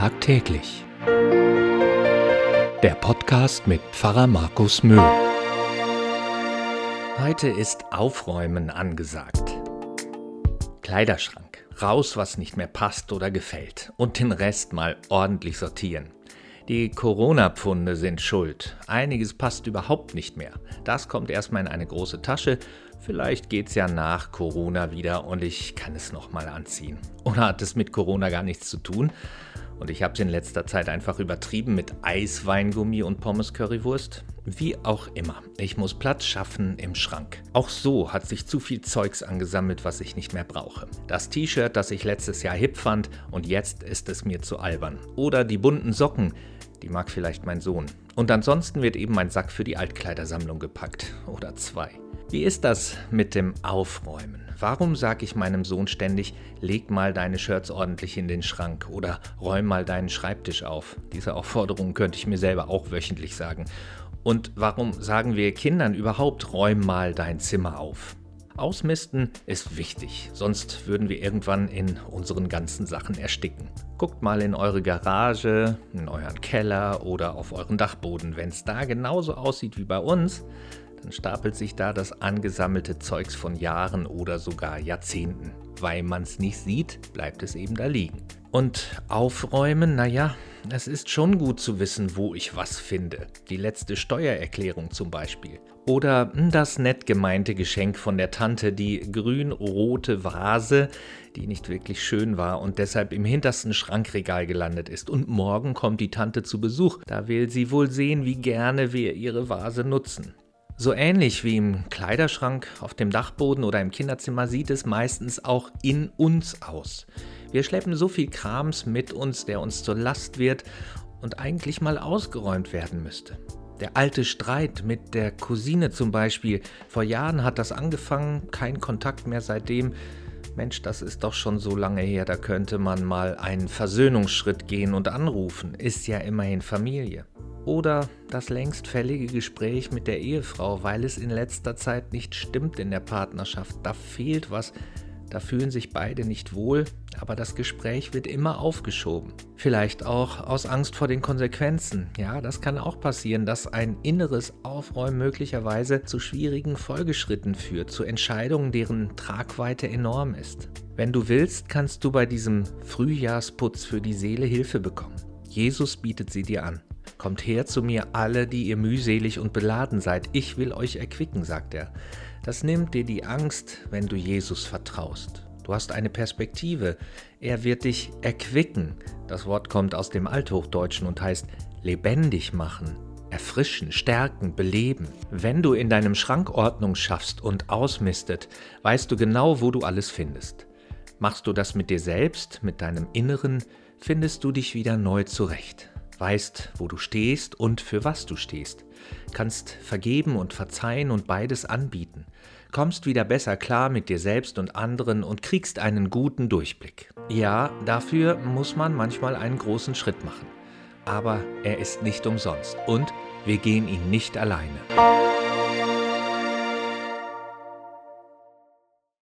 Tagtäglich. Der Podcast mit Pfarrer Markus Mühl. Heute ist Aufräumen angesagt. Kleiderschrank. Raus, was nicht mehr passt oder gefällt. Und den Rest mal ordentlich sortieren. Die Corona-Pfunde sind schuld. Einiges passt überhaupt nicht mehr. Das kommt erstmal in eine große Tasche Vielleicht geht's ja nach Corona wieder und ich kann es nochmal anziehen. Oder hat es mit Corona gar nichts zu tun? Und ich habe es in letzter Zeit einfach übertrieben mit Eisweingummi und Pommes Currywurst. Wie auch immer, ich muss Platz schaffen im Schrank. Auch so hat sich zu viel Zeugs angesammelt, was ich nicht mehr brauche. Das T-Shirt, das ich letztes Jahr hip fand und jetzt ist es mir zu albern. Oder die bunten Socken, die mag vielleicht mein Sohn. Und ansonsten wird eben mein Sack für die Altkleidersammlung gepackt. Oder zwei. Wie ist das mit dem Aufräumen? Warum sage ich meinem Sohn ständig, leg mal deine Shirts ordentlich in den Schrank oder räum mal deinen Schreibtisch auf? Diese Aufforderung könnte ich mir selber auch wöchentlich sagen. Und warum sagen wir Kindern überhaupt, räum mal dein Zimmer auf? Ausmisten ist wichtig, sonst würden wir irgendwann in unseren ganzen Sachen ersticken. Guckt mal in eure Garage, in euren Keller oder auf euren Dachboden. Wenn es da genauso aussieht wie bei uns, dann stapelt sich da das angesammelte Zeugs von Jahren oder sogar Jahrzehnten. Weil man es nicht sieht, bleibt es eben da liegen. Und aufräumen, naja, es ist schon gut zu wissen, wo ich was finde. Die letzte Steuererklärung zum Beispiel. Oder hm, das nett gemeinte Geschenk von der Tante, die grün-rote Vase, die nicht wirklich schön war und deshalb im hintersten Schrankregal gelandet ist. Und morgen kommt die Tante zu Besuch. Da will sie wohl sehen, wie gerne wir ihre Vase nutzen. So ähnlich wie im Kleiderschrank, auf dem Dachboden oder im Kinderzimmer sieht es meistens auch in uns aus. Wir schleppen so viel Krams mit uns, der uns zur Last wird und eigentlich mal ausgeräumt werden müsste. Der alte Streit mit der Cousine zum Beispiel, vor Jahren hat das angefangen, kein Kontakt mehr seitdem. Mensch, das ist doch schon so lange her, da könnte man mal einen Versöhnungsschritt gehen und anrufen, ist ja immerhin Familie. Oder das längst fällige Gespräch mit der Ehefrau, weil es in letzter Zeit nicht stimmt in der Partnerschaft. Da fehlt was, da fühlen sich beide nicht wohl, aber das Gespräch wird immer aufgeschoben. Vielleicht auch aus Angst vor den Konsequenzen. Ja, das kann auch passieren, dass ein inneres Aufräumen möglicherweise zu schwierigen Folgeschritten führt, zu Entscheidungen, deren Tragweite enorm ist. Wenn du willst, kannst du bei diesem Frühjahrsputz für die Seele Hilfe bekommen. Jesus bietet sie dir an. Kommt her zu mir alle, die ihr mühselig und beladen seid, ich will euch erquicken, sagt er. Das nimmt dir die Angst, wenn du Jesus vertraust. Du hast eine Perspektive, er wird dich erquicken. Das Wort kommt aus dem Althochdeutschen und heißt lebendig machen, erfrischen, stärken, beleben. Wenn du in deinem Schrank Ordnung schaffst und ausmistet, weißt du genau, wo du alles findest. Machst du das mit dir selbst, mit deinem Inneren, findest du dich wieder neu zurecht weißt, wo du stehst und für was du stehst, kannst vergeben und verzeihen und beides anbieten, kommst wieder besser klar mit dir selbst und anderen und kriegst einen guten Durchblick. Ja, dafür muss man manchmal einen großen Schritt machen. Aber er ist nicht umsonst und wir gehen ihn nicht alleine.